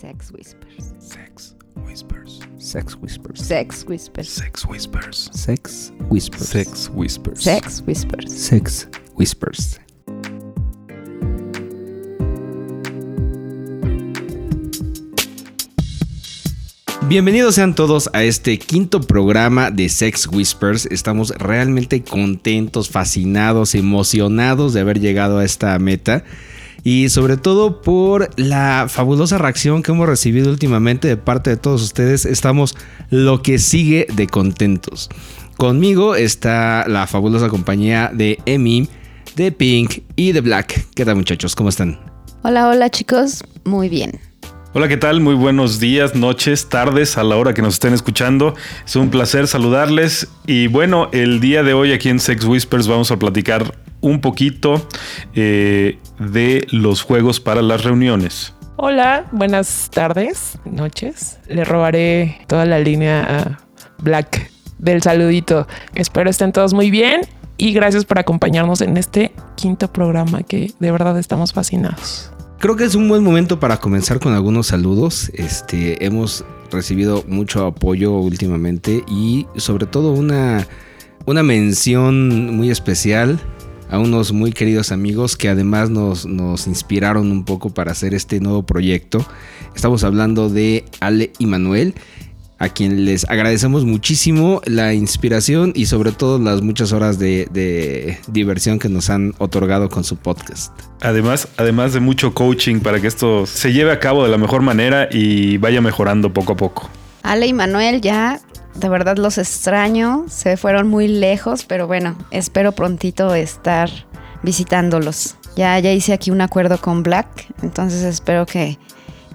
Sex Whispers. Sex Whispers. Sex Whispers. Sex Whispers. Sex Whispers. Sex Whispers. Sex Whispers. Sex Whispers. Sex Whispers. Bienvenidos sean todos a este quinto programa de Sex Whispers. Estamos realmente contentos, fascinados, emocionados de haber llegado a esta meta. Y sobre todo por la fabulosa reacción que hemos recibido últimamente de parte de todos ustedes. Estamos lo que sigue de contentos. Conmigo está la fabulosa compañía de Emi, de Pink y de Black. ¿Qué tal muchachos? ¿Cómo están? Hola, hola chicos. Muy bien. Hola, ¿qué tal? Muy buenos días, noches, tardes, a la hora que nos estén escuchando. Es un placer saludarles. Y bueno, el día de hoy aquí en Sex Whispers vamos a platicar un poquito eh, de los juegos para las reuniones. Hola, buenas tardes, noches. Le robaré toda la línea a Black del saludito. Espero estén todos muy bien y gracias por acompañarnos en este quinto programa que de verdad estamos fascinados. Creo que es un buen momento para comenzar con algunos saludos. Este, hemos recibido mucho apoyo últimamente y sobre todo una, una mención muy especial a unos muy queridos amigos que además nos, nos inspiraron un poco para hacer este nuevo proyecto. Estamos hablando de Ale y Manuel a quien les agradecemos muchísimo la inspiración y sobre todo las muchas horas de, de, diversión que nos han otorgado con su podcast. Además, además de mucho coaching para que esto se lleve a cabo de la mejor manera y vaya mejorando poco a poco. Ale y Manuel ya, de verdad los extraño, se fueron muy lejos, pero bueno, espero prontito estar visitándolos. Ya, ya hice aquí un acuerdo con Black, entonces espero que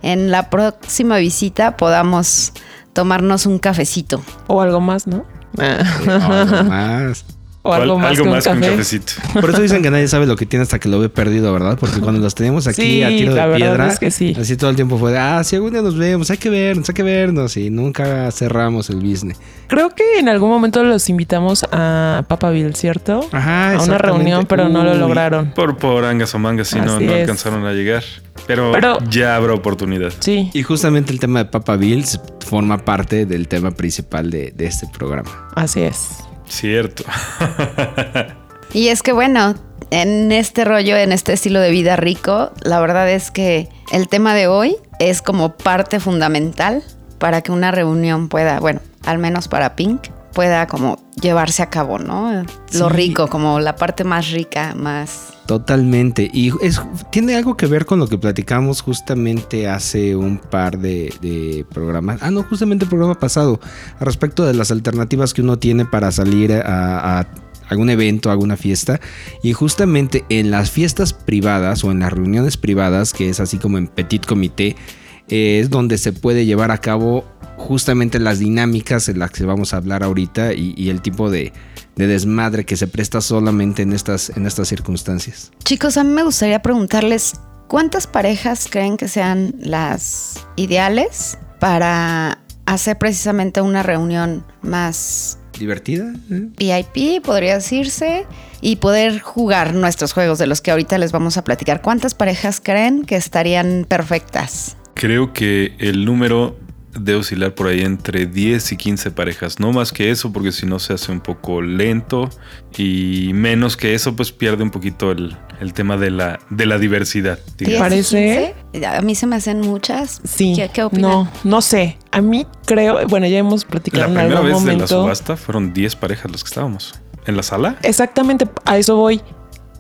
en la próxima visita podamos tomarnos un cafecito. O algo más, ¿no? algo más. O algo más, algo que, un más que un café. cafecito. Por eso dicen que nadie sabe lo que tiene hasta que lo ve perdido, ¿verdad? Porque cuando los teníamos aquí Sí, a tiro la de verdad piedra, es que sí. así todo el tiempo fue de, ah, si algún día nos vemos, hay que vernos, hay que vernos. Y nunca cerramos el business. Creo que en algún momento los invitamos a Papaville, ¿cierto? Ajá, a una reunión, pero no lo lograron. Por, por angas o mangas, si no, no alcanzaron a llegar. Pero, Pero- ya habrá oportunidad. Sí. Y justamente el tema de Papa Bills forma parte del tema principal de, de este programa. Así es. Cierto. Y es que bueno, en este rollo, en este estilo de vida rico, la verdad es que el tema de hoy es como parte fundamental para que una reunión pueda, bueno, al menos para Pink, pueda como llevarse a cabo, ¿no? Lo rico, como la parte más rica, más... Totalmente. Y es, tiene algo que ver con lo que platicamos justamente hace un par de, de programas. Ah, no, justamente el programa pasado. Respecto de las alternativas que uno tiene para salir a, a algún evento, a alguna fiesta. Y justamente en las fiestas privadas o en las reuniones privadas, que es así como en petit comité, eh, es donde se puede llevar a cabo justamente las dinámicas en las que vamos a hablar ahorita y, y el tipo de, de desmadre que se presta solamente en estas, en estas circunstancias. Chicos, a mí me gustaría preguntarles, ¿cuántas parejas creen que sean las ideales para hacer precisamente una reunión más ¿Divertida? ¿eh? VIP, podría decirse, y poder jugar nuestros juegos de los que ahorita les vamos a platicar. ¿Cuántas parejas creen que estarían perfectas? Creo que el número debe oscilar por ahí entre 10 y 15 parejas. No más que eso, porque si no se hace un poco lento. Y menos que eso, pues pierde un poquito el, el tema de la, de la diversidad. ¿Diez digamos. y Parece- 15? A mí se me hacen muchas. Sí. ¿Qué, qué opinan? No, no sé. A mí creo, bueno, ya hemos platicado La en primera algún vez de la momento. subasta fueron 10 parejas los que estábamos. ¿En la sala? Exactamente, a eso voy.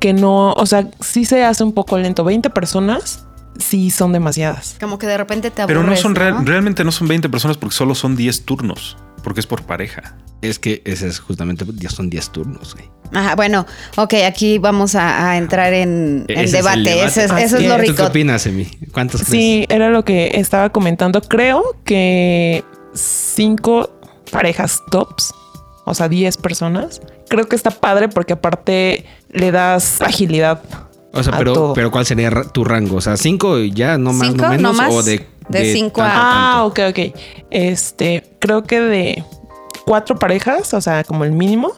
Que no, o sea, sí se hace un poco lento. 20 personas sí son demasiadas. Como que de repente te aburres, Pero no son real- realmente no son 20 personas porque solo son 10 turnos. Porque es por pareja. Es que ese es justamente, ya son 10 turnos. güey. Ajá, bueno, ok, aquí vamos a, a entrar en, es el debate. debate. Ese es- Así eso es lo es. ¿Tú qué rico. opinas, Emi? ¿Cuántos crees? Sí, era lo que estaba comentando. Creo que cinco parejas tops, o sea, 10 personas. Creo que está padre porque aparte le das agilidad. O sea, pero, todo. pero ¿cuál sería tu rango? O sea, ¿cinco y ya, no más, ¿Cinco? no menos? ¿No más? ¿O de, De cinco a- Ah, tanto? ok, ok. Este, creo que de cuatro parejas, o sea, como el mínimo,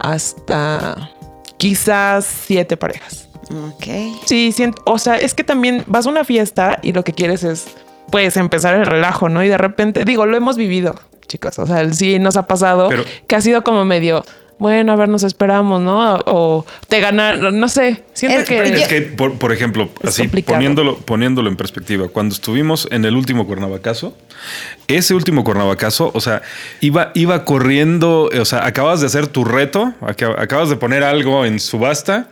hasta quizás siete parejas. Ok. Sí, siento, o sea, es que también vas a una fiesta y lo que quieres es pues empezar el relajo, ¿no? Y de repente, digo, lo hemos vivido, chicos. O sea, sí nos ha pasado Pero- que ha sido como medio, bueno, a ver, nos esperamos, ¿no? O te ganar, no sé. Siento Es- que. Es que, por, por ejemplo, así complicado. poniéndolo, poniéndolo en perspectiva, cuando estuvimos en el último Cuernavacaso, ese último Cuernavacaso, o sea, iba, iba corriendo, o sea, acabas de hacer tu reto, aca- acabas de poner algo en subasta,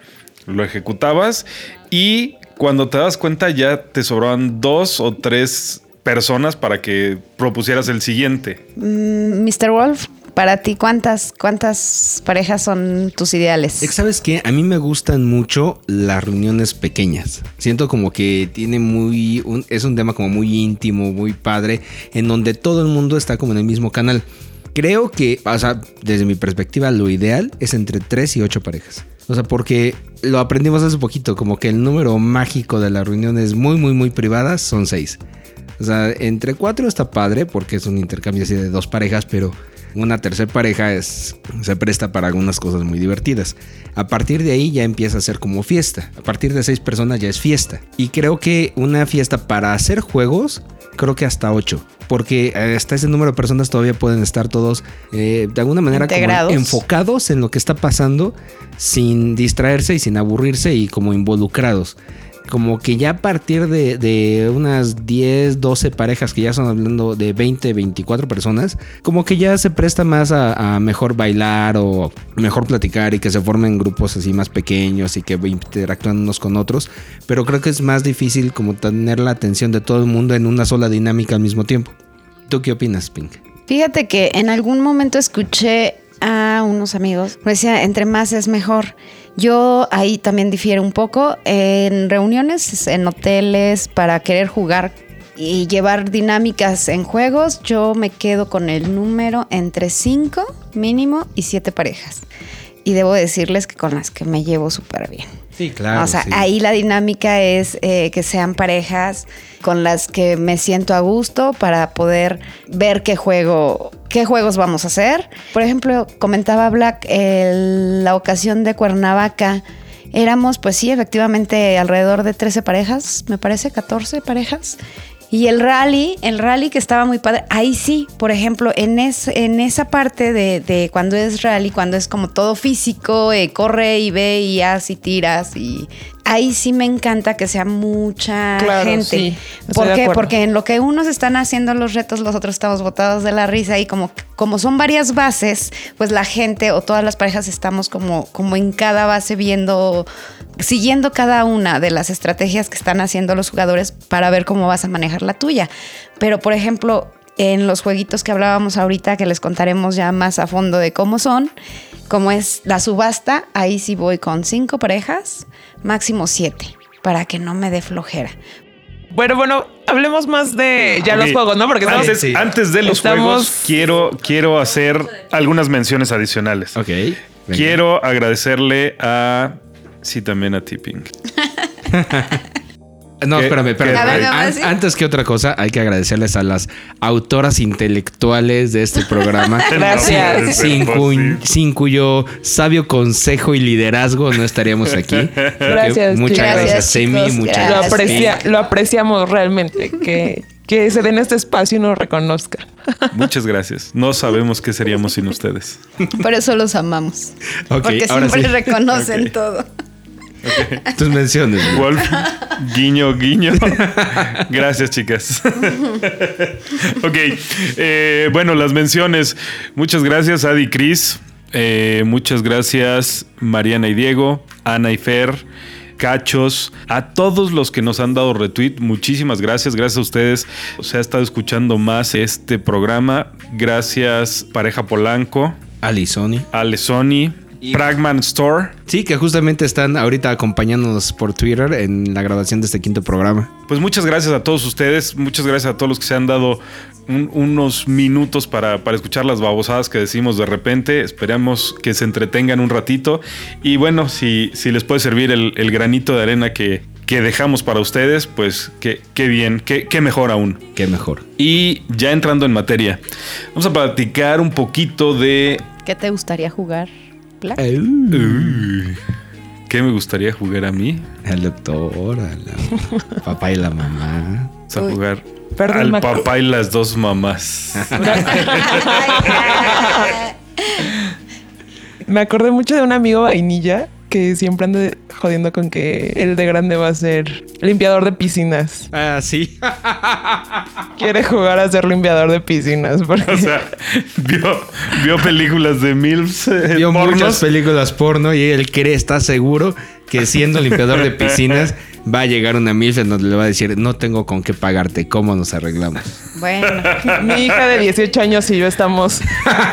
lo ejecutabas y cuando te das cuenta ya te sobraban dos o tres personas para que propusieras el siguiente. Mm, Mr. Wolf, para ti, ¿cuántas, ¿cuántas parejas son tus ideales? ¿Sabes qué? A mí me gustan mucho las reuniones pequeñas. Siento como que tiene muy. un- es un tema como muy íntimo, muy padre, en donde todo el mundo está como en el mismo canal. Creo que, o sea, desde mi perspectiva, lo ideal es entre 3 y 8 parejas. O sea, porque lo aprendimos hace poquito, como que el número mágico de las reuniones muy, muy, muy privadas son 6. O sea, entre 4 está padre porque es un intercambio así de dos parejas, pero una tercera pareja es, se presta para algunas cosas muy divertidas. A partir de ahí ya empieza a ser como fiesta. A partir de seis personas ya es fiesta. Y creo que una fiesta para hacer juegos, creo que hasta ocho. Porque eh, hasta ese número de personas todavía pueden estar todos eh, de alguna manera como enfocados en lo que está pasando sin distraerse y sin aburrirse y como involucrados como que ya a partir de, de unas 10, 12 parejas que ya son hablando de 20, 24 personas, como que ya se presta más a, mejor bailar o mejor platicar y que se formen grupos así más pequeños y que interactúan unos con otros. Pero creo que es más difícil como tener la atención de todo el mundo en una sola dinámica al mismo tiempo. ¿Tú qué opinas, Pink? Fíjate que en algún momento escuché a unos amigos, decía, entre más es mejor. Yo ahí también difiero un poco. En reuniones, en hoteles, para querer jugar y llevar dinámicas en juegos, yo me quedo con el número entre 5 mínimo y 7 parejas. Y debo decirles que con las que me llevo súper bien. Sí, claro. o sea, sí. ahí la dinámica es eh, que sean parejas con las que me siento a gusto para poder ver qué juego, qué juegos vamos a hacer. Por ejemplo, comentaba Black el- la ocasión de Cuernavaca. Éramos, pues sí, efectivamente, alrededor de 13 parejas, me parece, 14 parejas. Y el rally, el rally que estaba muy padre, ahí sí, por ejemplo, en, es, en esa parte de, de cuando es rally, cuando es como todo físico, eh, corre y ve y haz y tiras, y ahí sí me encanta que sea mucha Claro, gente. sí, ¿Por qué? Porque en lo que unos están haciendo los retos, los otros estamos botados de la risa y como, como son varias bases, pues la gente o todas las parejas estamos como, como en cada base viendo, siguiendo cada una de las estrategias que están haciendo los jugadores para ver cómo vas a manejar la tuya. Pero, por ejemplo, en los jueguitos que hablábamos ahorita, que les contaremos ya más a fondo de cómo son, como es la subasta, ahí sí voy con cinco parejas, máximo siete, para que no me dé flojera. Bueno, bueno, hablemos más de ya los juegos, ¿no? Porque estamos- Antes, Sí. antes de los Estamos- juegos, quiero, quiero hacer algunas menciones adicionales. Ok. venga. Quiero agradecerle a. Sí, también a Tipping. No, ¿Qué- espérame, espérame. antes que otra cosa, hay que agradecerles a las autoras intelectuales de este programa. Gracias. Sin, cu- posible. sin cuyo sabio consejo y liderazgo no estaríamos aquí. Gracias, Muchas gracias, Gracias, Semi. chicos, Muchas gracias. lo, aprecia- lo apreciamos realmente, que, que se den este espacio y nos reconozcan. Muchas gracias. No sabemos qué seríamos sin ustedes. Por eso los amamos. Porque ahora siempre sí. reconocen todo. Tus menciones. Wolf, guiño, guiño. Gracias, chicas. ok. eh, bueno, las menciones. Muchas gracias, Adi y Cris. Eh, muchas gracias, Mariana y Diego, Ana y Fer. Cachos, a todos los que nos han dado retweet, muchísimas gracias, gracias a ustedes. Se ha estado escuchando más este programa. Gracias, Pareja Polanco, Ali Sony. Ale Sony, Pragman Store. Sí, que justamente están ahorita acompañándonos por Twitter en la grabación de este quinto programa. Pues muchas gracias a todos ustedes, muchas gracias a todos los que se han dado un- unos minutos para, para escuchar las babosadas que decimos de repente. Esperamos que se entretengan un ratito. Y bueno, si, si les puede servir el, el granito de arena que, que dejamos para ustedes, pues qué, qué bien, qué, qué mejor aún. Qué mejor. Y ya entrando en materia, vamos a platicar un poquito de ¿Qué te gustaría jugar? Black? ¿Qué me gustaría jugar a mí? El doctor, a la papá y la mamá. Vamos a Uy. jugar Perdón, Al papá y las dos mamás. Me acordé mucho de un amigo vainilla que siempre anda jodiendo con que el de grande va a ser limpiador de piscinas. Ah, sí. Quiere jugar a ser limpiador de piscinas. Porque O sea, vio, vio películas de MILFs, eh, Vio muchas películas porno y él cree, está seguro que siendo limpiador de piscinas va a llegar una milf en donde le va a decir, no tengo con qué pagarte, ¿cómo nos arreglamos? Bueno, mi hija de 18 años y yo estamos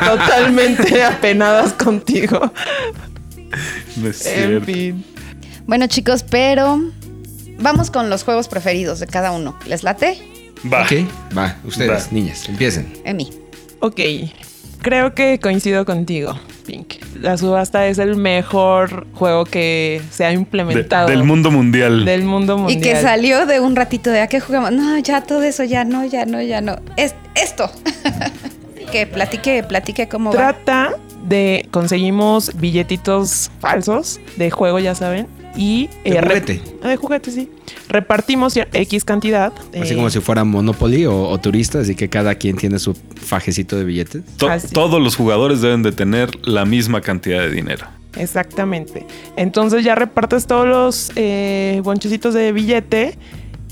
totalmente apenadas contigo. No es En cierto. fin. bueno chicos, pero vamos con los juegos preferidos de cada uno. ¿Les late? Va. Ok, va, ustedes, Va. niñas, empiecen. Emi. Ok, creo que coincido contigo, Pink. La subasta es el mejor juego que se ha De- implementado. del mundo mundial. Del mundo mundial. Y que salió de un ratito de a qué jugamos. No, ya todo eso, ya no, ya no, ya no. Es esto. que platique, platique cómo va. De conseguimos billetitos falsos de juego, ya saben. Y De re- juguete. Ah, de juguete, sí. Repartimos X cantidad. Así eh, como si fuera Monopoly o, o turista, así que cada quien tiene su fajecito de billetes. To-. Todos los jugadores deben de tener la misma cantidad de dinero. Exactamente. Entonces ya repartes todos los eh, bonchecitos de billete.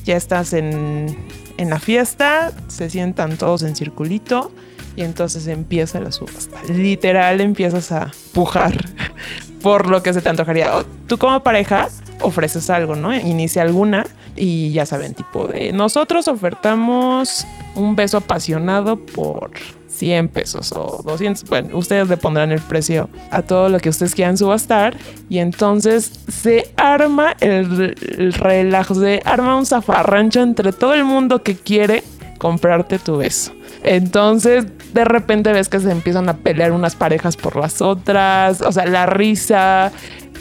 Ya estás en, en la fiesta. Se sientan todos en circulito. Y entonces empieza la subasta. Literal empiezas a pujar por lo que se te antojaría. Tú como pareja ofreces algo, ¿no? Inicia alguna y ya saben, tipo de nosotros ofertamos un beso apasionado por 100 pesos o 200. Bueno, ustedes le pondrán el precio a todo lo que ustedes quieran subastar y entonces se arma el, el relajo, se arma un zafarrancho entre todo el mundo que quiere comprarte tu beso. Entonces, de repente ves que se empiezan a pelear unas parejas por las otras, o sea, la risa.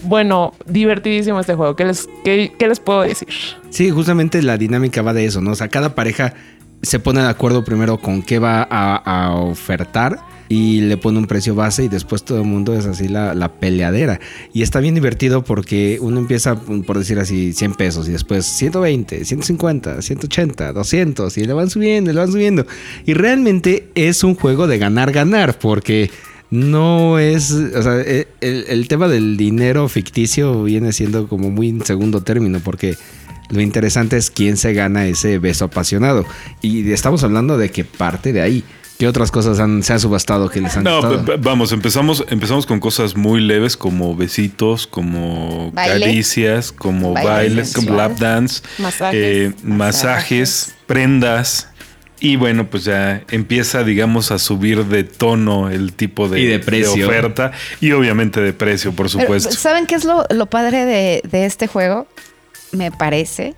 Bueno, divertidísimo este juego. ¿Qué les, qué, qué les puedo decir? Sí, justamente la dinámica va de eso, ¿no? O sea, cada pareja se pone de acuerdo primero con qué va a, a ofertar y le pone un precio base y después todo el mundo es así la, peleadera. Y está bien divertido porque uno empieza, por decir así, 100 pesos y después 120, 150, 180, 200 y le van subiendo, le van subiendo. Y realmente es un juego de ganar-ganar porque... No es, o sea, e- el, el tema del dinero ficticio viene siendo como muy en segundo término, porque lo interesante es quién se gana ese beso apasionado. Y estamos hablando de que parte de ahí. ¿Qué otras cosas han, se han subastado que les han No, gustado? vamos, empezamos, empezamos con cosas muy leves como besitos, como Baile. caricias, como Baile bailes, como lap dance, Masajes. eh, masajes, prendas. Y bueno, pues ya empieza, digamos, a subir de tono el tipo de, Y de precio. oferta y obviamente de precio, por Pero, supuesto. ¿Saben qué es lo, lo padre de, de este juego? Me parece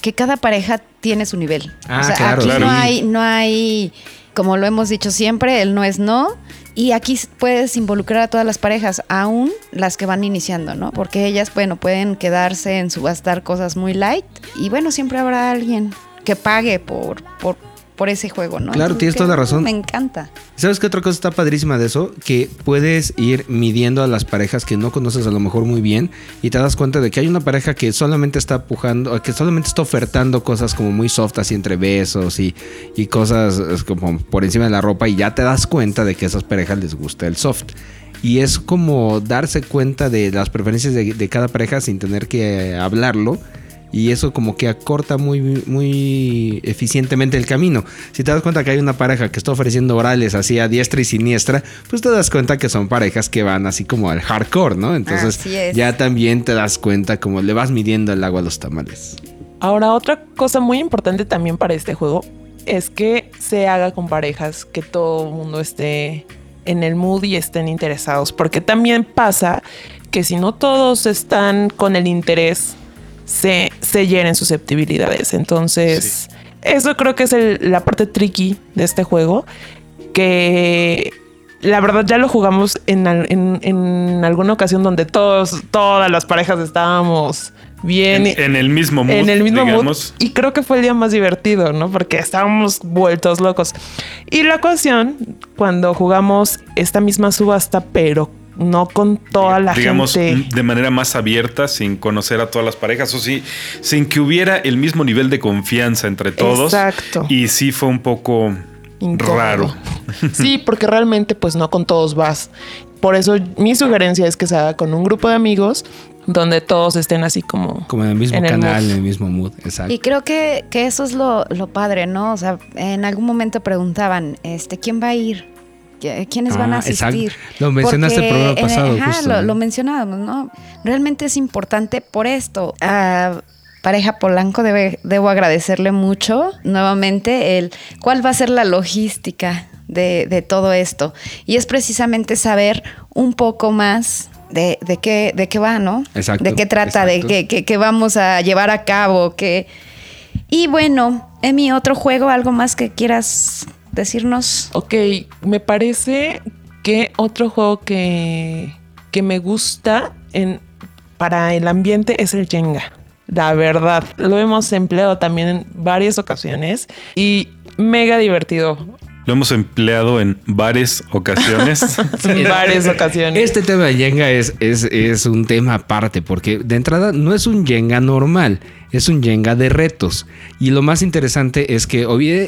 que cada pareja tiene su nivel. Ah, o sea, claro, aquí claro. no hay, no hay, como lo hemos dicho siempre, el no es no. Y aquí puedes involucrar a todas las parejas, aún las que van iniciando, ¿no? Porque ellas, bueno, pueden quedarse en subastar cosas muy light. Y bueno, siempre habrá alguien que pague por, por, por ese juego, ¿no? Claro, Entonces, tienes toda la razón. Me encanta. ¿Sabes qué otra cosa está padrísima de eso? Que puedes ir midiendo a las parejas que no conoces a lo mejor muy bien y te das cuenta de que hay una pareja que solamente está pujando, que solamente está ofertando cosas como muy soft, así entre besos y, y cosas como por encima de la ropa y ya te das cuenta de que a esas parejas les gusta el soft. Y es como darse cuenta de las preferencias de, de cada pareja sin tener que hablarlo. Y eso como que acorta muy, muy eficientemente el camino. Si te das cuenta que hay una pareja que está ofreciendo orales así a diestra y siniestra, pues te das cuenta que son parejas que van así como al hardcore, ¿no? Entonces ya también te das cuenta como le vas midiendo el agua a los tamales. Ahora, otra cosa muy importante también para este juego es que se haga con parejas, que todo el mundo esté en el mood y estén interesados, porque también pasa que si no todos están con el interés, se, se hieren susceptibilidades. Entonces, eso creo que es el- la parte tricky de este juego, que la verdad ya lo jugamos en, en- en alguna ocasión donde todos, todas las parejas estábamos bien. En, en el mismo mood, en el mismo digamos. mood. Y creo que fue el día más divertido, ¿no? Porque estábamos vueltos locos. Y la ocasión, cuando jugamos esta misma subasta, pero no con toda la digamos, gente. de manera más abierta, sin conocer a todas las parejas, o sí, sin que hubiera el mismo nivel de confianza entre todos. Exacto. Y sí fue un poco Incómodo. raro. Sí, porque realmente pues no con todos vas. Por eso mi sugerencia es que se haga con un grupo de amigos donde todos estén así como... Como en el mismo En canal, mood. en el mismo mood. Exacto. Y creo que, que eso es lo, lo padre, ¿no? O sea, en algún momento preguntaban, este, ¿quién va a ir? ¿Qui- ¿Quiénes van a Ah, asistir? Lo mencionaste el programa eh, pasado, ajá, justo, lo, mencionábamos, ¿no? Realmente es importante por esto. A pareja Polanco debe, debo agradecerle mucho nuevamente el cuál va a ser la logística de, de todo esto. Y es precisamente saber un poco más de, de qué, de qué va, ¿no? Exacto, De qué trata, exacto. de qué, qué- qué vamos a llevar a cabo, qué... Y bueno, Emi, otro juego, algo más que quieras decirnos. Ok, me parece que otro juego que, que me gusta en, para el ambiente es el Jenga. La verdad, lo hemos empleado también en varias ocasiones y mega divertido. Lo hemos empleado en varias ocasiones. En varias ocasiones. Este tema de Jenga es, es, es un tema aparte, porque de entrada no es un Jenga normal, es un Jenga de retos. Y lo más interesante es que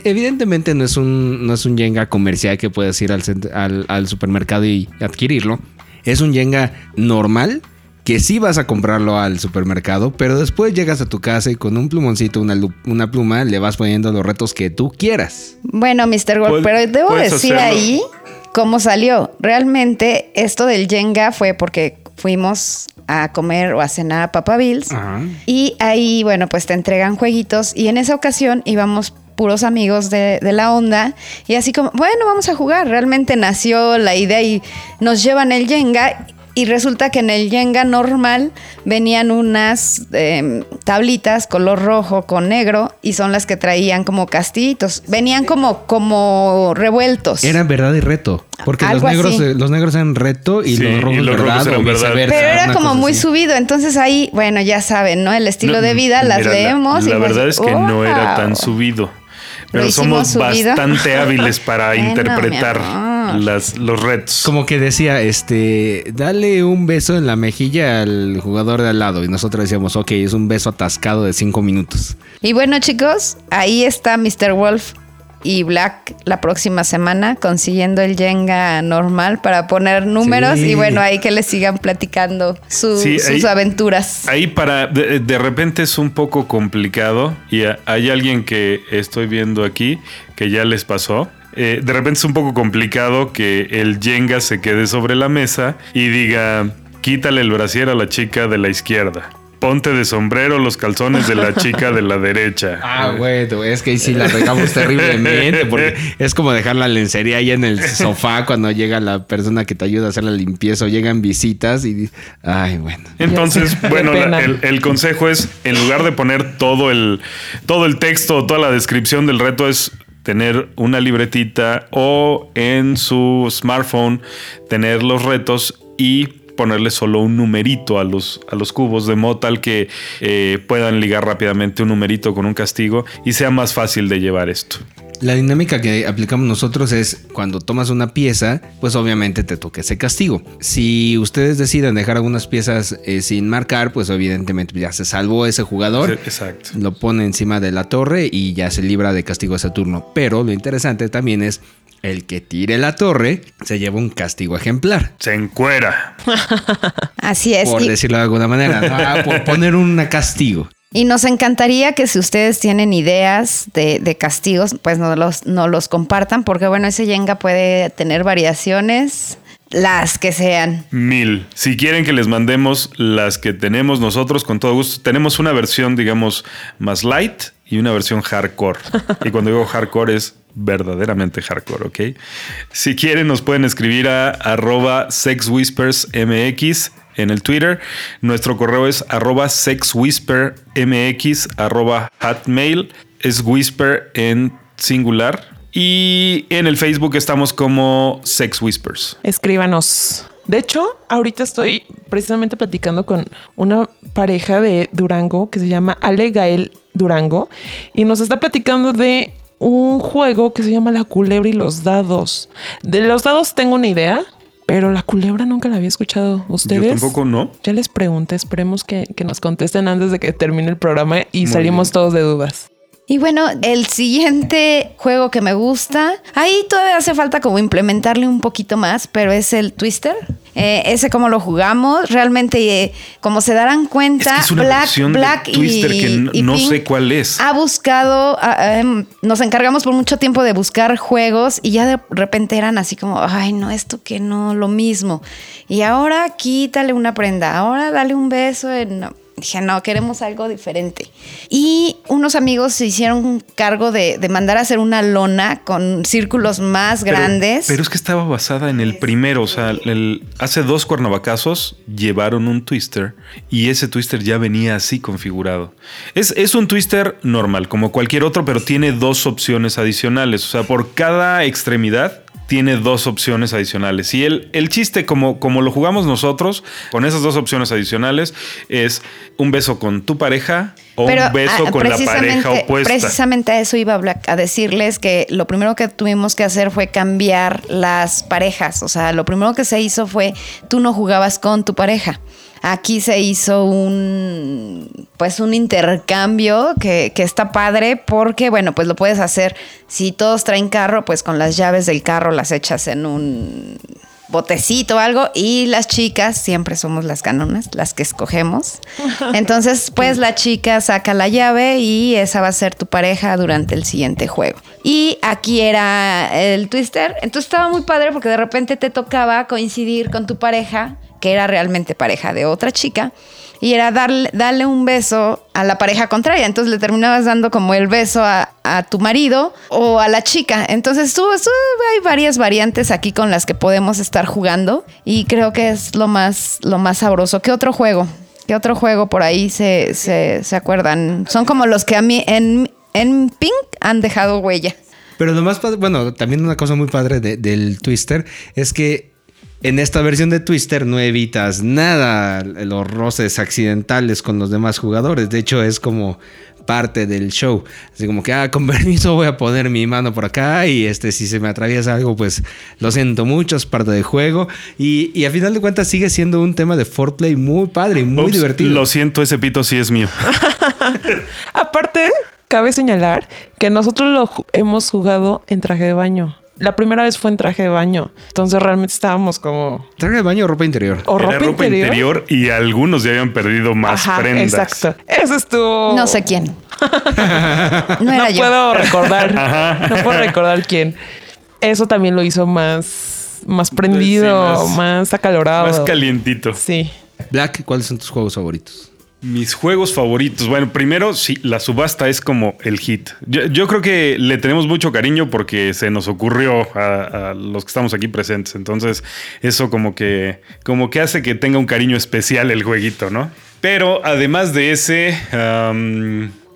evidentemente no es un, no es un Jenga comercial que puedes ir al, al, al supermercado y adquirirlo. Es un Jenga normal que sí vas a comprarlo al supermercado, pero después llegas a tu casa y con un plumoncito, una, una pluma, le vas poniendo los retos que tú quieras. Bueno, Mr. Gold, pero debo decir hacerlo. ahí cómo salió. Realmente esto del Jenga fue porque fuimos a comer o a cenar a Papa Bills Ajá. y ahí, bueno, pues te entregan jueguitos y en esa ocasión íbamos puros amigos de, de la onda y así como, bueno, vamos a jugar. Realmente nació la idea y nos llevan el Jenga y resulta que en el Jenga normal venían unas eh, tablitas color rojo con negro y son las que traían como castillitos. Venían como, como revueltos. Era verdad y reto. Porque los negros, así. eh, los negros eran reto y Sí, los rojos y los verdad rojos eran verdad. viceversa, Pero era como muy así. subido. Entonces ahí, bueno, ya saben, ¿no? El estilo No, de vida, las mira, la- leemos. La, y pues, verdad es que no era tan subido. Pero somos subido. bastante hábiles para Bueno, interpretar las, los retos. Como que decía, este, dale un beso en la mejilla al jugador de al lado. Y nosotros decíamos, ok, es un beso atascado de cinco minutos. Y bueno, chicos, ahí está Mr. Wolf y Black la próxima semana consiguiendo el Jenga normal para poner números Sí. y bueno, ahí que les sigan platicando su- Sí, sus ahí- aventuras. Ahí para, de, de repente es un poco complicado y hay alguien que estoy viendo aquí que ya les pasó. Eh, de repente es un poco complicado que el Jenga se quede sobre la mesa y diga, quítale el brasier a la chica de la izquierda. Ponte de sombrero los calzones de la chica de la derecha. Ah, bueno, es que ahí sí la regamos terriblemente. Porque es como dejar la lencería ahí en el sofá cuando llega la persona que te ayuda a hacer la limpieza o llegan visitas y. Ay, bueno. Entonces, bueno, la- el, el consejo es, en lugar de poner todo el, todo el texto, toda la descripción del reto, es tener una libretita o en su smartphone tener los retos y ponerle solo un numerito a los, a los cubos de modo tal que eh, puedan ligar rápidamente un numerito con un castigo y sea más fácil de llevar esto. La dinámica que aplicamos nosotros es cuando tomas una pieza, pues obviamente te toca ese castigo. Si ustedes deciden dejar algunas piezas eh, sin marcar, pues evidentemente ya se salvó ese jugador. Exacto. Lo pone encima de la torre y ya se libra de castigo ese turno. Pero lo interesante también es el que tire la torre se lleva un castigo ejemplar. Se encuera. Así es. Por Y- decirlo de alguna manera. ¿no? Ah, por poner un castigo. Y nos encantaría que si ustedes tienen ideas de, de castigos, pues no los, no los compartan, porque bueno, ese Jenga puede tener variaciones, las que sean. Mil. Si quieren que les mandemos las que tenemos nosotros, con todo gusto. Tenemos una versión, digamos, más light y una versión hardcore. Y cuando digo hardcore es verdaderamente hardcore, ¿ok? Si quieren, nos pueden escribir a arroba sexwhispersmx en el Twitter. Nuestro correo es arroba sexwhispermx arroba hotmail. Es whisper en singular. Y en el Facebook estamos como Sex Whispers. Escríbanos. De hecho, ahorita estoy precisamente platicando con una pareja de Durango que se llama Ale Gael Durango y nos está platicando de un juego que se llama La Culebra y los Dados. De los dados tengo una idea, Pero la culebra nunca la había escuchado. ¿Ustedes? Yo tampoco no. Ya les pregunté, esperemos que, que nos contesten antes de que termine el programa y Muy salimos bien. todos de dudas. Y bueno, el siguiente juego que me gusta, ahí todavía hace falta como implementarle un poquito más, pero es el Twister. Eh, ese como lo jugamos, realmente eh, como se darán Es cuenta, que es una Black, Black de Twister y, que no, y no Pink sé cuál es. ha buscado, ah, em, nos encargamos por mucho tiempo de buscar juegos y ya de repente eran así como, ay, no, esto que no, lo mismo. Y ahora quítale una prenda, ahora dale un beso. En... Dije, no, queremos algo diferente. Y unos amigos se hicieron cargo de, de mandar a hacer una lona con círculos más Pero- grandes. Pero, es que estaba basada en el primero. O sea, el- hace dos cuernavacazos llevaron un twister y ese twister ya venía así configurado. Es, es un twister normal, como cualquier otro, pero tiene dos opciones adicionales. O sea, por cada extremidad tiene dos opciones adicionales. Y el, el chiste, como, como lo jugamos nosotros, con esas dos opciones adicionales, es un beso con tu pareja o Pero, un beso ah, con la pareja opuesta. Precisamente a eso iba Black, a decirles que lo primero que tuvimos que hacer fue cambiar las parejas. O sea, lo primero que se hizo fue tú no jugabas con tu pareja. Aquí se hizo un pues un intercambio que, que está padre porque, bueno, pues lo puedes hacer. Si todos traen carro, pues con las llaves del carro las echas en un botecito o algo y las chicas siempre somos las canonas, las que escogemos. Entonces, pues la chica saca la llave y esa va a ser tu pareja durante el siguiente juego. Y aquí era el twister, entonces estaba muy padre porque de repente te tocaba coincidir con tu pareja, que era realmente pareja de otra chica. Y era darle, darle un beso a la pareja contraria. Entonces le terminabas dando como el beso a, a tu marido o a la chica. Entonces tú, hay varias variantes aquí con las que podemos estar jugando. Y creo que es lo más, lo más sabroso. ¿Qué otro juego? ¿Qué otro juego por ahí se, se, se acuerdan? Son como los que a mí en, en Pink han dejado huella. Pero lo más bueno, también una cosa muy padre de- del Twister es que en esta versión de Twister no evitas nada los roces accidentales con los demás jugadores. De hecho, es como parte del show. Así como que, ah, con permiso voy a poner mi mano por acá y este, si se me atraviesa algo, pues lo siento mucho, es parte del juego. Y, y a final de cuentas sigue siendo un tema de foreplay muy padre y muy Ups, divertido. Lo siento, ese pito sí es mío. Aparte, cabe señalar que nosotros lo hemos jugado en traje de baño. La primera vez fue en traje de baño. Entonces realmente estábamos como... ¿Traje de baño o ropa interior? O Era ropa, interior. y algunos ya habían perdido más Ajá, prendas. Exacto. Eso estuvo... No sé quién. No No era yo. puedo recordar. no puedo recordar quién. Eso también lo hizo más, más prendido, Sí, más- más, acalorado. Más calientito. Sí. Black, ¿cuáles son tus juegos favoritos? Mis juegos favoritos. Bueno, primero, sí, la subasta es como el hit. Yo, creo que le tenemos mucho cariño porque se nos ocurrió a, los que estamos aquí presentes. Entonces, eso como que, como que hace que tenga un cariño especial el jueguito, ¿no? Pero además de ese,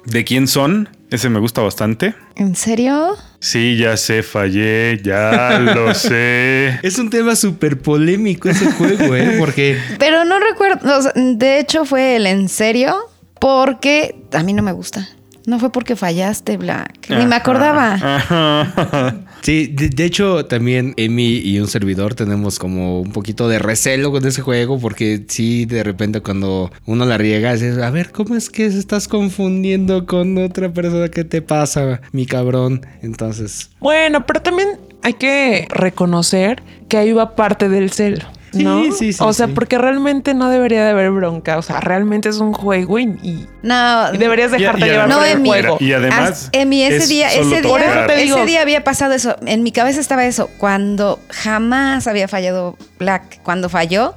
¿de quién son? Ese me gusta bastante. ¿En serio? Sí, ya sé, fallé, ya lo sé. Es un tema súper polémico ese juego, ¿eh? Porque Pero no recuerdo, o sea, de hecho fue el en serio, porque a mí no me gusta. No fue porque fallaste, Black. Ni me acordaba. Ajá. Sí, de, de hecho también Emi y un servidor tenemos como un poquito de recelo con ese juego porque sí, de repente cuando uno la riega, dices, a ver, ¿cómo es que se estás confundiendo con otra persona? ¿Qué te pasa, mi cabrón? Entonces, Bueno, pero también hay que reconocer que ahí va parte del celo. Sí, ¿no? sí, sí, O sea, sí. porque realmente no debería de haber bronca. O sea, realmente es un juego y, y- No, deberías dejarte Y- y llevar además- por No, el Emi. juego. Y además. As- Emi, ese es día, ese día, ese día había pasado eso. En mi cabeza estaba eso. Cuando jamás había fallado Black, cuando falló,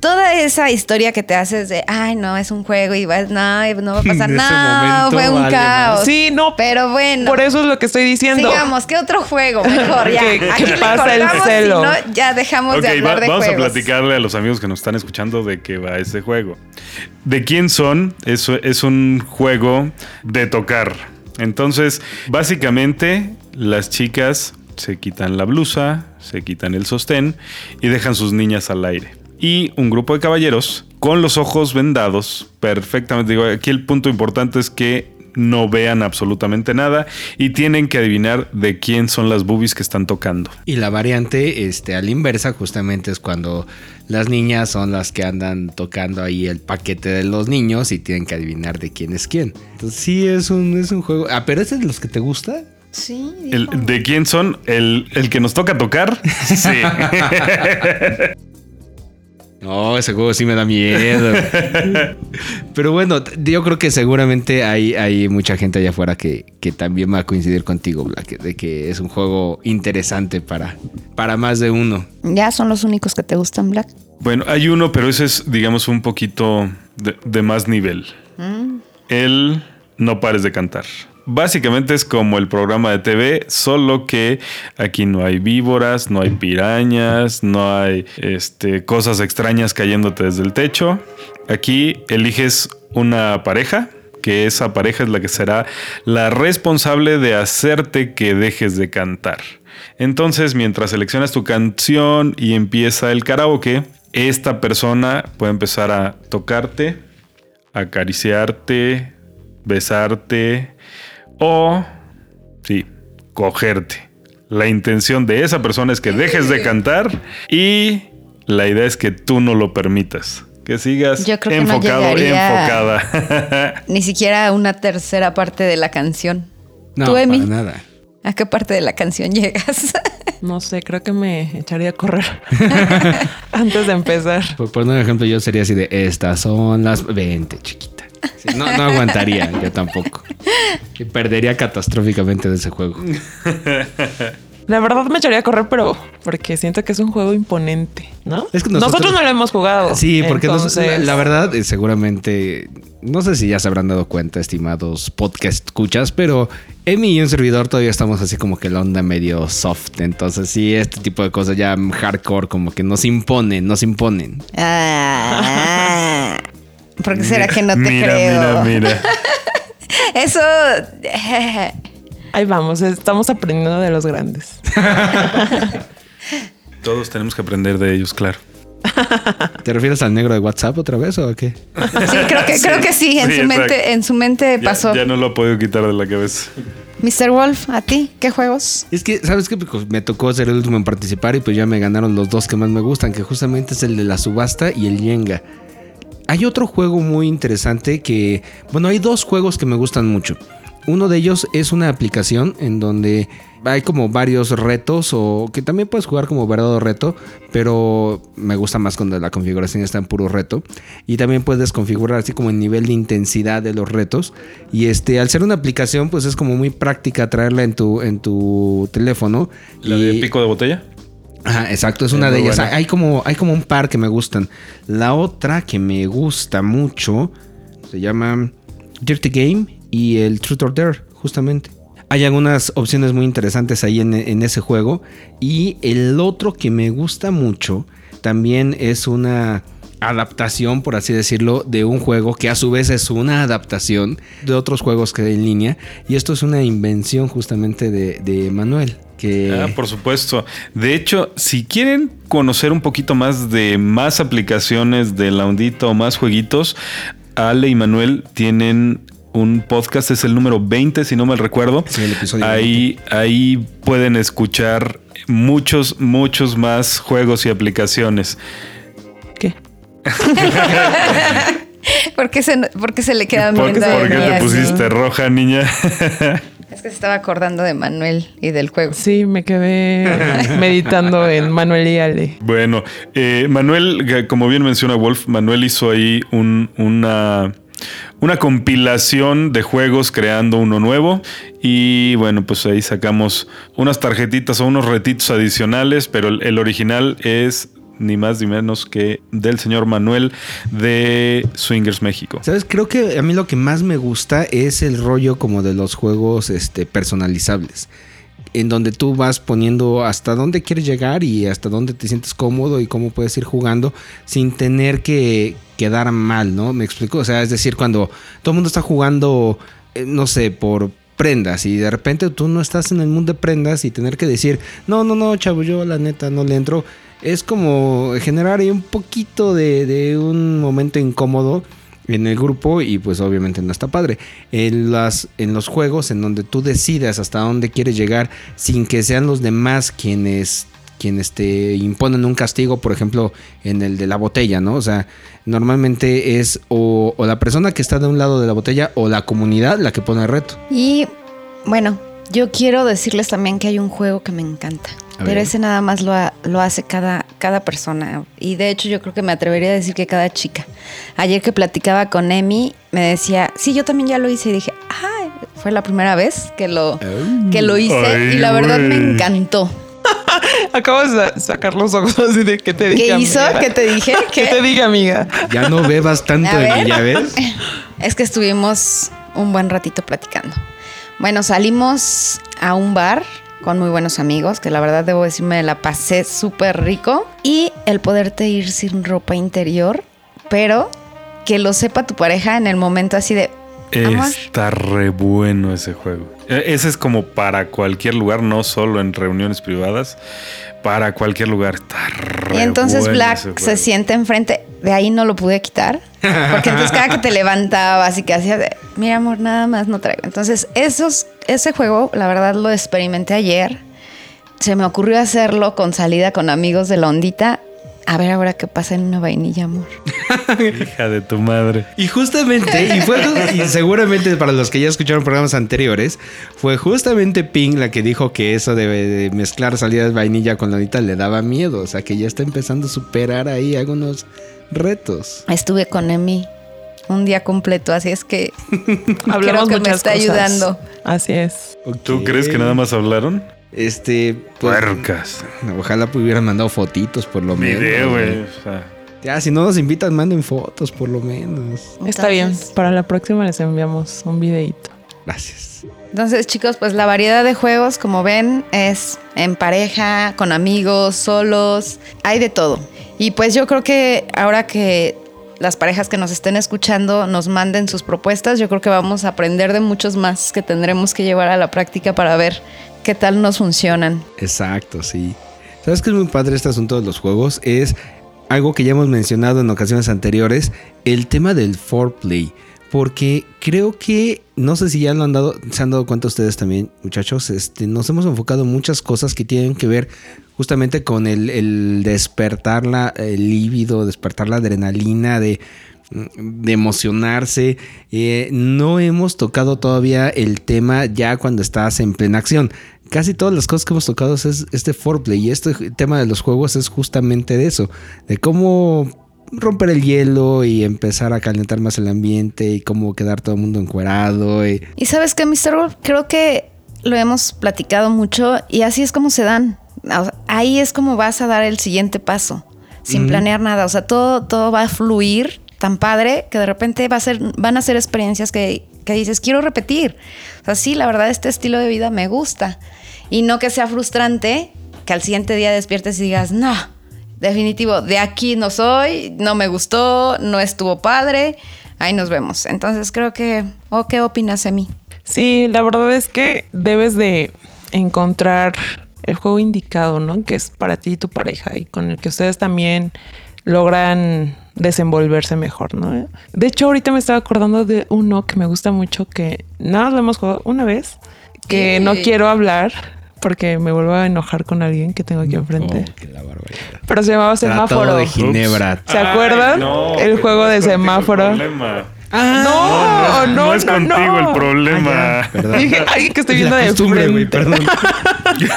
toda esa historia que te haces de, ay, no, es un juego y vas, no, no va a pasar nada. Fue un vale caos. Sí, no. Pero bueno. Por eso es lo que estoy diciendo. Sigamos, ¿qué otro juego? Mejor, ya. Que Aquí le pasa el celo. si no, ya dejamos de hablar va- de vamos juegos. a platicarle a los amigos que nos están escuchando de qué va ese juego. ¿De quién son? Eso es un juego de tocar. Entonces, básicamente, las chicas se quitan la blusa, se quitan el sostén y dejan sus niñas al aire. Y un grupo de caballeros con los ojos vendados, perfectamente. Digo, aquí el punto importante es que no vean absolutamente nada y tienen que adivinar de quién son las boobies que están tocando. Y la variante este, a la inversa justamente es cuando las niñas son las que andan tocando ahí el paquete de los niños y tienen que adivinar de quién es quién. Entonces sí es un, es un juego. Ah, pero ese es de los que te gusta. Sí. El- ¿De quién son? El, el que nos toca tocar. Sí. No, ese juego sí me da miedo. Pero bueno, yo creo que seguramente hay, hay mucha gente allá afuera que, que también va a coincidir contigo, Black, de que es un juego interesante para, para más de uno. ¿Ya son los únicos que te gustan, Black? Bueno, hay uno, pero ese es, digamos, un poquito de, de más nivel. El No pares de cantar. Básicamente es como el programa de TV, solo que aquí no hay víboras, no hay pirañas, no hay este, cosas extrañas cayéndote desde el techo. Aquí eliges una pareja, que esa pareja es la que será la responsable de hacerte que dejes de cantar. Entonces, mientras seleccionas tu canción y empieza el karaoke, esta persona puede empezar a tocarte, acariciarte, besarte o, sí, cogerte. La intención de esa persona es que dejes de cantar y la idea es que tú no lo permitas. Que sigas Yo creo que no enfocado, enfocada. Ni siquiera una tercera parte de la canción. No, ¿Tú, Emi? para nada. ¿A qué parte de la canción llegas? No sé, creo que me echaría a correr antes de empezar. Por poner un ejemplo, yo sería así de estas son las 20, chiquita. Sí, no, no aguantaría, yo tampoco. Y perdería catastróficamente de ese juego. La verdad me echaría a correr, pero porque siento que es un juego imponente, ¿no? Es que nosotros, nosotros- no lo hemos jugado. Sí, porque nos- entonces- la, la verdad, eh, seguramente, no sé si ya se habrán dado cuenta, estimados podcast escuchas, pero Emi y un servidor todavía estamos así como que la onda medio soft. Entonces, sí, este tipo de cosas ya hardcore, como que nos imponen, nos imponen. Ah, ¿Por qué será que no te mira, creo? Mira, mira. Eso. Ahí vamos, estamos aprendiendo de los grandes. Todos tenemos que aprender de ellos, claro. ¿Te refieres al negro de WhatsApp otra vez o a qué? Sí, creo que, creo que sí. En Sí, su mente, en su mente pasó. Ya, no lo he podido quitar de la cabeza. Mr. Wolf, ¿a ti? ¿Qué juegos? Es que, ¿sabes qué? Pues me tocó ser el último en participar y pues ya me ganaron los dos que más me gustan, que justamente es el de la subasta y el Yenga. Hay otro juego muy interesante que, bueno, hay dos juegos que me gustan mucho. Uno de ellos es una aplicación en donde hay como varios retos o que también puedes jugar como verdadero reto, pero me gusta más cuando la configuración está en puro reto. Y también puedes configurar así como el nivel de intensidad de los retos. Y este, al ser una aplicación, pues es como muy práctica traerla en tu, en tu teléfono. ¿La y, de pico de botella? Ajá, exacto, es Es una de ellas. buena. Hay como, hay como un par que me gustan. La otra que me gusta mucho se llama Dirty Game y el Truth or Dare, justamente. Hay algunas opciones muy interesantes ahí en, en ese juego. Y el otro que me gusta mucho también es una adaptación, por así decirlo, de un juego que a su vez es una adaptación de otros juegos que hay en línea. Y esto es una invención justamente de, de Manuel. Que Ah, por supuesto. De hecho, si quieren conocer un poquito más de más aplicaciones de la ondita o más jueguitos, Ale y Manuel tienen un podcast, es el número 20, si no mal recuerdo. Sí, el episodio ahí, ahí pueden escuchar muchos, muchos más juegos y aplicaciones. ¿Qué? ¿Por qué se, por qué se le queda ¿Por, viendo a por qué Emi te pusiste roja, niña? Es que se estaba acordando de Manuel y del juego. Sí, me quedé meditando en Manuel y Ale. Bueno, eh, Manuel, que como bien menciona Wolf, Manuel hizo ahí un- una, una compilación de juegos creando uno nuevo. Y bueno, pues ahí sacamos unas tarjetitas o unos retitos adicionales, pero el, el original es ni más ni menos que del señor Manuel de Swingers México. ¿Sabes? Creo que a mí lo que más me gusta es el rollo como de los juegos este, personalizables. En donde tú vas poniendo hasta dónde quieres llegar y hasta dónde te sientes cómodo y cómo puedes ir jugando sin tener que quedar mal, ¿no? Me explico. O sea, es decir, cuando todo el mundo está jugando, eh, no sé, por prendas y de repente tú no estás en el mundo de prendas y tener que decir, no, no, no, chavo, yo la neta no le entro. Es como generar ahí un poquito de, un momento incómodo en el grupo y pues obviamente no está padre. En, las, en los juegos en donde tú decidas hasta dónde quieres llegar sin que sean los demás quienes quienes te imponen un castigo, por ejemplo, en el de la botella, ¿no? O sea, normalmente es o, o la persona que está de un lado de la botella o la comunidad la que pone el reto. Y bueno, yo quiero decirles también que hay un juego que me encanta. A Pero ver. ese nada más lo, ha- lo hace cada, cada persona. Y de hecho yo creo que me atrevería a decir que cada chica. Ayer que platicaba con Emi, me decía, sí, yo también ya lo hice. Y dije, ay, fue la primera vez que lo, que lo hice. Ay, y la verdad me encantó. Acabo de sa- sacar los ojos así de que te dije. ¿Qué hizo? amiga? ¿Qué te dije? ¿Qué ¿Qué? te dije, amiga? Ya no bebas tanto de mí, ¿ya ves? Es que estuvimos un buen ratito platicando. Bueno, salimos a un bar con muy buenos amigos, que la verdad debo decir me la pasé súper rico. Y el poderte ir sin ropa interior, pero que lo sepa tu pareja en el momento así de... Amor. Está re bueno ese juego. E- Ese es como para cualquier lugar, no solo en reuniones privadas, para cualquier lugar. Está re Y entonces bueno Black se siente enfrente, de ahí no lo pude quitar. Porque entonces cada que te levantabas y que hacías, de, mira amor, nada más no traigo. Entonces esos, ese juego, la verdad lo experimenté ayer. Se me ocurrió hacerlo con salida con amigos de la ondita. A ver ahora qué pasa en una vainilla, amor. Hija de tu madre. Y justamente, y fue y seguramente para los que ya escucharon programas anteriores, fue justamente Ping la que dijo que eso de, de mezclar salidas de vainilla con lonita le daba miedo. O sea que ya está empezando a superar ahí algunos retos. Estuve con Emi un día completo, así es que Hablamos creo que me está cosas. ayudando. Así es. ¿Tú crees que nada más hablaron? Este. pues, Puercas. ojalá hubieran mandado fotitos por lo menos. Video, güey. O sea, Ya, si no nos invitan, manden fotos por lo menos. Está bien. Para la próxima les enviamos un videito. Gracias. Entonces, chicos, pues la variedad de juegos, como ven, es en pareja, con amigos, solos, hay de todo. Y pues yo creo que ahora que las parejas que nos estén escuchando nos manden sus propuestas, yo creo que vamos a aprender de muchos más que tendremos que llevar a la práctica para ver qué tal nos funcionan. Exacto, sí. ¿Sabes qué es muy padre este asunto de los juegos? Es algo que ya hemos mencionado en ocasiones anteriores, el tema del foreplay. Porque creo que, no sé si ya lo han dado, se han dado cuenta ustedes también, muchachos, este, nos hemos enfocado en muchas cosas que tienen que ver justamente con el, despertar la, el líbido, despertar la adrenalina de, de emocionarse. Eh, no hemos tocado todavía el tema ya cuando estás en plena acción. Casi todas las cosas que hemos tocado es este foreplay y este tema de los juegos es justamente de eso, de cómo romper el hielo y empezar a calentar más el ambiente y cómo quedar todo el mundo encuerado. y- Y sabes que, Mr. Wolf, creo que lo hemos platicado mucho y así es como se dan. Ahí es como vas a dar el siguiente paso, sin planear nada. O sea, todo, todo va a fluir tan padre que de repente va a ser, van a ser experiencias que, que dices, quiero repetir. O sea, sí, la verdad, este estilo de vida me gusta. Y no que sea frustrante que al siguiente día despiertes y digas, no, definitivo, de aquí no soy, no me gustó, no estuvo padre, ahí nos vemos. Entonces creo que, ¿o qué opinas de mí? Sí, la verdad es que debes de encontrar el juego indicado, ¿no? Que es para ti y tu pareja y con el que ustedes también logran desenvolverse mejor, ¿no? De hecho, ahorita me estaba acordando de uno que me gusta mucho que nada más lo hemos jugado una vez, que no quiero hablar porque me vuelvo a enojar con alguien que tengo aquí enfrente. Oh, qué la barbaridad. Pero se llamaba Tratado semáforo. de Ginebra. ¿Se acuerdan? El juego de no semáforo. el problema. No, no, No es no, contigo no. el problema. Ah, Perdón. Dije, alguien que estoy Es viendo la de costumbre, güey, frente. perdón.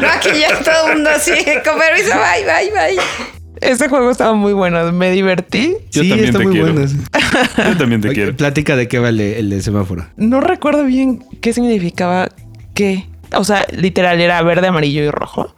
no, aquí ya todo el mundo así, con permiso, bye, bye, bye. Ese juego estaba muy bueno, me divertí. Yo sí, también está te muy quiero. bueno. Yo también te Oye, quiero. Plática de qué va el de, el de semáforo. No recuerdo bien qué significaba qué. O sea, literal era verde, amarillo y rojo.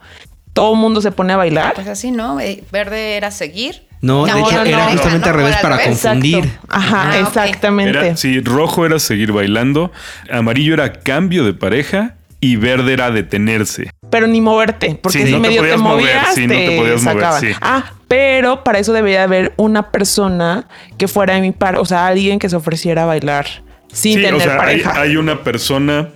Todo el mundo se pone a bailar. Pues así, ¿no? Eh, Verde era seguir. No, de No, hecho no, era no. justamente al no, revés para confundir. Exacto. Ajá, Ah, exactamente. Era, sí, rojo era seguir bailando, amarillo era cambio de pareja y verde era detenerse. Pero ni moverte, porque Sí, si no te medio te, podías mover, movías, sí, no te podías mover. Ah, pero para eso debería haber una persona que fuera de mi par, o sea, alguien que se ofreciera a bailar sin sí, tener o sea, hay, pareja. hay una persona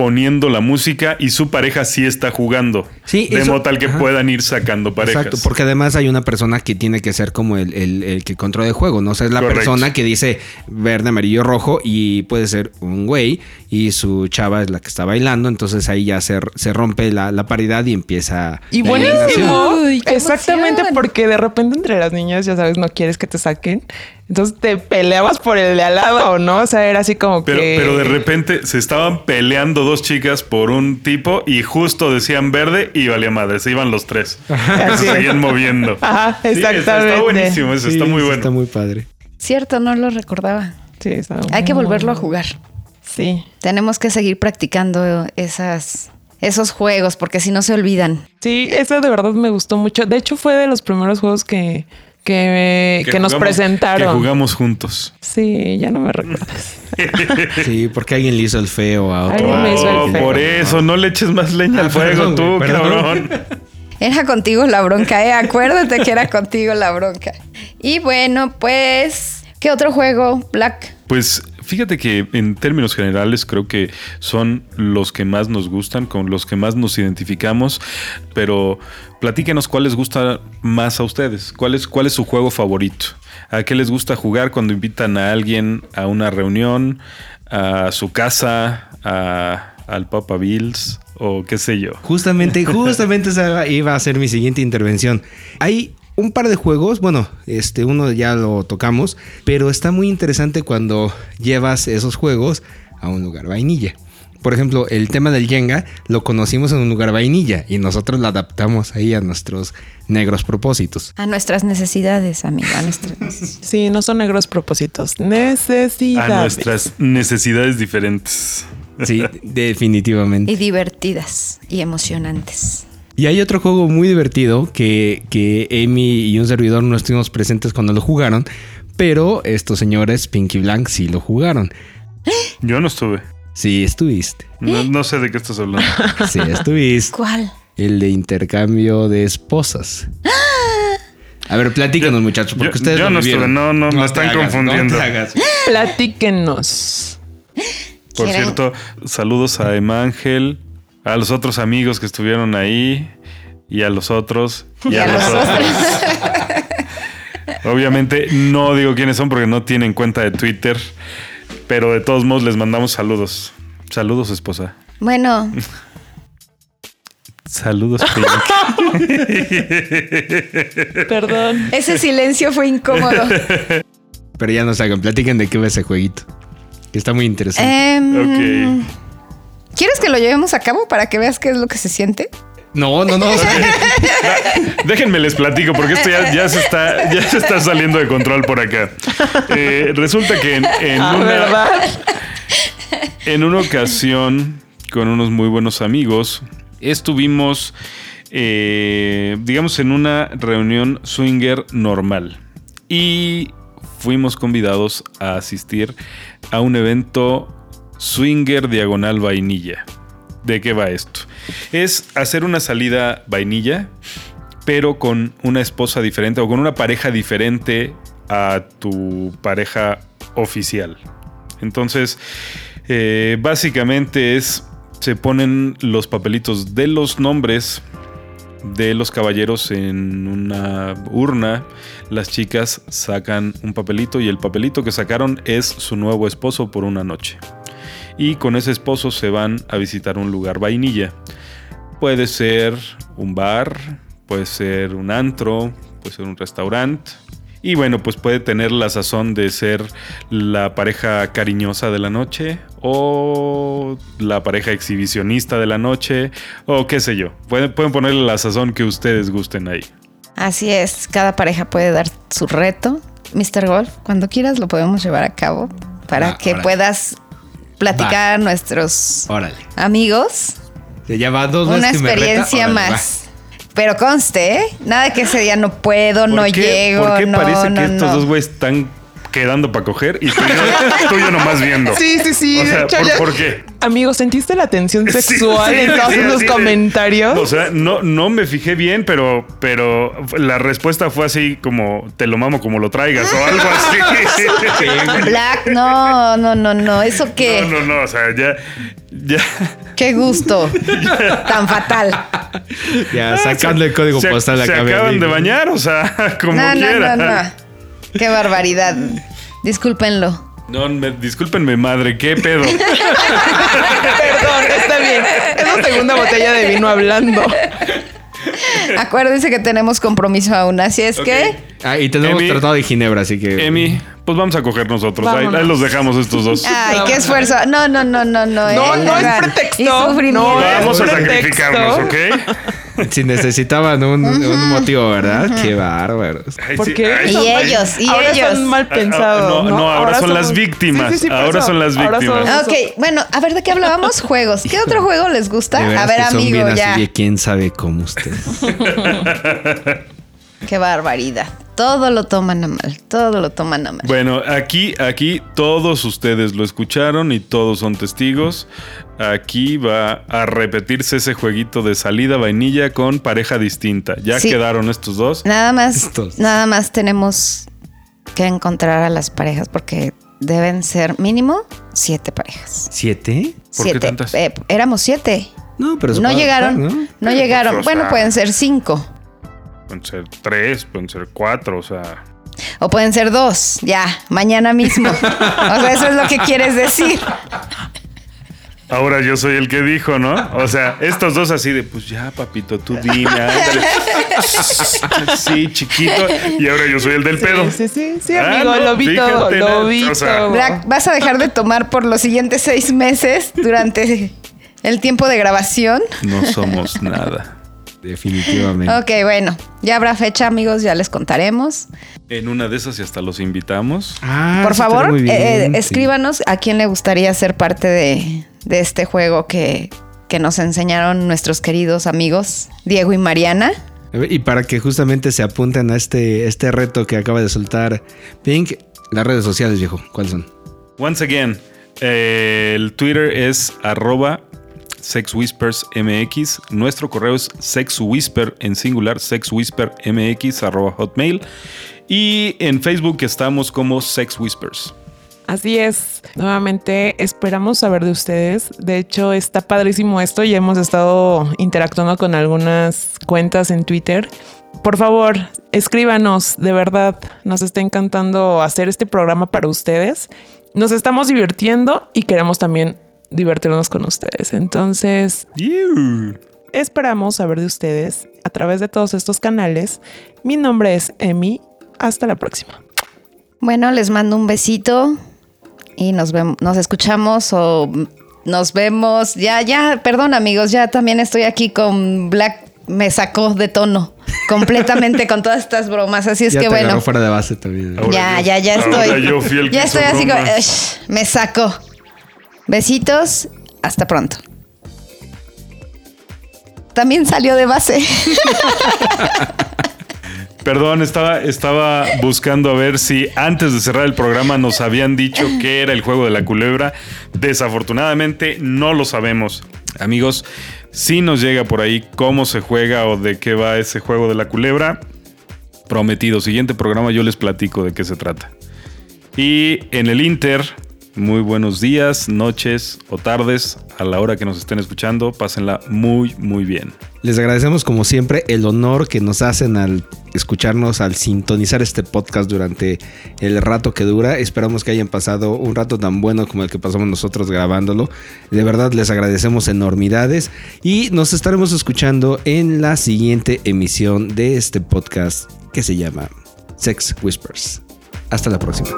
poniendo la música y su pareja sí está jugando. Sí, de eso- modo tal que ajá. puedan ir sacando parejas. Exacto, porque además hay una persona que tiene que ser como el, el- el que controla el juego, ¿no? O sea, es la Correcto. persona que dice verde, amarillo, rojo y puede ser un güey y su chava es la que está bailando, entonces ahí ya se, se rompe la, la paridad y empieza... Y buenísimo. Uy, Exactamente emoción. porque de repente entre las niñas, ya sabes, no quieres que te saquen. Entonces te peleabas por el de al lado, ¿no? O sea, era así como Pero, que... pero de repente se estaban peleando dos chicas por un tipo y justo decían verde y valía madre, se iban los tres. Se seguían moviendo. Ajá, Sí, está- exactamente. está buenísimo eso, Sí, está muy eso bueno. Está muy padre. Cierto, no lo recordaba. Sí, está Hay que muy volverlo a jugar. Sí. Tenemos que seguir practicando esas, esos juegos porque si no se olvidan. Sí, ese de verdad me gustó mucho. De hecho, fue de los primeros juegos que, que, que, nos jugamos- presentaron. Que jugamos juntos. Sí, ya no me recuerdas. Sí, porque alguien le hizo el feo a otro. Alguien me hizo el Oh, feo. por eso, no le eches más leña Ah, al fuego perdón, tú, perdón. cabrón. Era contigo la bronca, ¿eh? Acuérdate que era contigo la bronca. Y bueno, pues, ¿qué otro juego, Black? Pues fíjate que en términos generales creo que son los que más nos gustan, con los que más nos identificamos, pero platíquenos cuál les gusta más a ustedes, cuál es, cuál es su juego favorito, a qué les gusta jugar cuando invitan a alguien a una reunión, a su casa, a- al Papa Bills o qué sé yo. Justamente, justamente esa iba a ser mi siguiente intervención. Hay un par de juegos, bueno, este uno ya lo tocamos, pero está muy interesante cuando llevas esos juegos a un lugar vainilla. Por ejemplo, el tema del Jenga lo conocimos en un lugar vainilla y nosotros lo adaptamos ahí a nuestros negros propósitos. A nuestras necesidades, amigo. A nuestras necesidades. Sí, no son negros propósitos. A Necesidades. nuestras necesidades diferentes. Sí, definitivamente. Y divertidas y emocionantes. Y hay otro juego muy divertido que, que Amy y un servidor no estuvimos presentes cuando lo jugaron, pero estos señores, Pinky Blank, sí lo jugaron. Yo no estuve. Sí, estuviste. No, no sé de qué estás hablando. Sí, estuviste. ¿Cuál? El de intercambio de esposas. A ver, platícanos, muchachos, porque yo- ustedes yo lo no estuve, vivieron. no, no, me están hagas, confundiendo. no. Platíquenos. Por ¿Quieren? cierto, saludos a Emma Ángel, a los otros amigos que estuvieron ahí y a los otros y, a, los otros. Obviamente no digo quiénes son porque no tienen cuenta de Twitter, pero de todos modos les mandamos saludos. Saludos, esposa. Bueno, Saludos, Pink. Perdón. ese silencio fue incómodo. Pero ya no se hagan, platiquen de qué va ese jueguito. Que está muy interesante. Em, Ok. ¿Quieres que lo llevemos a cabo para que veas qué es lo que se siente? No, no, no. Déjenme les platico porque esto ya, ya se está ya se está saliendo de control por acá. Eh, resulta que en, en Ah, una, ¿verdad? En una ocasión, con unos muy buenos amigos, estuvimos, eh, digamos, en una reunión swinger normal. Y fuimos convidados a asistir a un evento swinger diagonal vainilla. ¿De qué va esto? Es hacer una salida vainilla, pero con una esposa diferente o con una pareja diferente a tu pareja oficial. Entonces, eh, básicamente es, se ponen los papelitos de los nombres de los caballeros en una urna. Las chicas sacan un papelito y el papelito que sacaron es su nuevo esposo por una noche. Y con ese esposo se van a visitar un lugar vainilla. Puede ser un bar, puede ser un antro, puede ser un restaurante. Y bueno, pues puede tener la sazón de ser la pareja cariñosa de la noche o la pareja exhibicionista de la noche o qué sé yo. Pueden, pueden ponerle la sazón que ustedes gusten ahí. Así es, cada pareja puede dar su reto. Mr. Golf, cuando quieras lo podemos llevar a cabo para Va, que puedas platicar a nuestros Órale. amigos Se llama dos una me reta, experiencia órale, más. Pero conste, ¿eh? nada que ese día no puedo, ¿Por no qué, llego, ¿Por qué no, parece no, que estos no. dos güeyes están quedando para coger y tú y yo, tú y yo nomás viendo. Sí, sí, sí. O sea, hecho, ¿por, ya- por qué? Amigo, ¿sentiste la tensión sexual sí, en todos sí, de- comentarios? O sea, no, no me fijé bien, pero, pero la respuesta fue así como te lo mamo como lo traigas o algo así. Black, no, no, no, no. ¿Eso qué? No, no, no. O sea, ya. ya Qué gusto. Tan fatal. Ya sacando el código se, postal se acá. acaban de bañar, o sea, como No, no, quiera. no, no. Qué barbaridad. Discúlpenlo. No, me- discúlpenme, madre, qué pedo. Perdón, está bien. Es la segunda botella de vino hablando. Acuérdense que tenemos compromiso aún, así es que Ah, y tenemos Emi- tratado de Ginebra, así que. Emi, pues vamos a coger nosotros. Ahí, los dejamos estos dos. Ay, qué esfuerzo. No, no, no, no, no. No, eh, no es pretexto. Y. No es Vamos a pretexto. sacrificarnos, ¿ok? Si necesitaban un, un motivo, ¿verdad? Qué bárbaros. Ay, ¿Por sí, qué? ay, Y ellos, y ahora ellos. son mal Ah, ah, pensados. no, no, ahora son las víctimas. por Ahora eso. son las Ahora víctimas. Ok, bueno, a ver, ¿de qué hablábamos? Juegos. ¿Qué otro juego les gusta? De veras A ver, que son amigo, bien ya. así de quién sabe cómo ustedes. Qué barbaridad. Todo lo toman a mal. Todo lo toman a mal. Bueno, aquí, aquí todos ustedes lo escucharon y todos son testigos. Aquí va a repetirse ese jueguito de salida vainilla con pareja distinta. Ya Sí. quedaron estos dos. Nada más, Estos. nada más tenemos que encontrar a las parejas porque deben ser mínimo siete parejas. ¿Siete? ¿Por qué tantas? Eh, éramos siete. No, pero no llegaron. ¿no? No, Pero, llegaron. bueno, pueden ser cinco. Pueden ser tres, pueden ser cuatro, o sea. O pueden ser dos. Ya, mañana mismo. o sea, eso es lo que quieres decir. Ahora yo soy el que dijo, ¿no? O sea, estos dos así de, pues ya, papito, tú dime, ándale. Sí, chiquito. Y ahora yo soy el del pedo. Sí, sí, sí, Ah, amigo, no, lo vi fíjate, todo, no, lo vi o sea- todo. Black, vas a dejar de tomar por los siguientes seis meses durante el tiempo de grabación. No somos nada. Definitivamente. Ok, bueno, ya habrá fecha, amigos, ya les contaremos. En una de esas y hasta los invitamos. Ah, Por favor, bien, eh, eh, sí. escríbanos a quién le gustaría ser parte de, de este juego que, que nos enseñaron nuestros queridos amigos Diego y Mariana. Y para que justamente se apunten a este, este reto que acaba de soltar Pink, las redes sociales, viejo, ¿cuáles son? Once again, eh, el Twitter es arroba sexwhispersmx. Nuestro correo es sexwhisper en singular, sexwhispermx arroba hotmail. Y en Facebook estamos como Sex Whispers. Así es. Nuevamente esperamos saber de ustedes. De hecho, está padrísimo esto. Ya hemos estado interactuando con algunas cuentas en Twitter. Por favor, escríbanos. De verdad, nos está encantando hacer este programa para ustedes. Nos estamos divirtiendo y queremos también divertirnos con ustedes. Entonces, Ew. esperamos saber de ustedes a través de todos estos canales. Mi nombre es Emi. Hasta la próxima. Bueno, les mando un besito y nos vemos, nos escuchamos o nos vemos. Ya, ya, perdón amigos, ya también estoy aquí con Black. Me sacó de tono completamente con todas estas bromas. Así es ya que te bueno. agarró fuera de base también. Ahora Ya, yo- ya, ya estoy. yo fui el que ya estoy así como, bromas. "Ush, me sacó. Besitos, hasta pronto. También salió de base. Perdón, estaba, buscando a ver si antes de cerrar el programa nos habían dicho qué era el juego de la culebra. Desafortunadamente no lo sabemos. Amigos, si nos llega por ahí cómo se juega o de qué va ese juego de la culebra, prometido. Siguiente programa yo les platico de qué se trata. Y en el Inter, muy buenos días, noches o tardes a la hora que nos estén escuchando. Pásenla muy, muy bien. Les agradecemos como siempre el honor que nos hacen al escucharnos, al sintonizar este podcast durante el rato que dura. Esperamos que hayan pasado un rato tan bueno como el que pasamos nosotros grabándolo. De verdad les agradecemos enormidades y nos estaremos escuchando en la siguiente emisión de este podcast que se llama Sex Whispers. Hasta la próxima.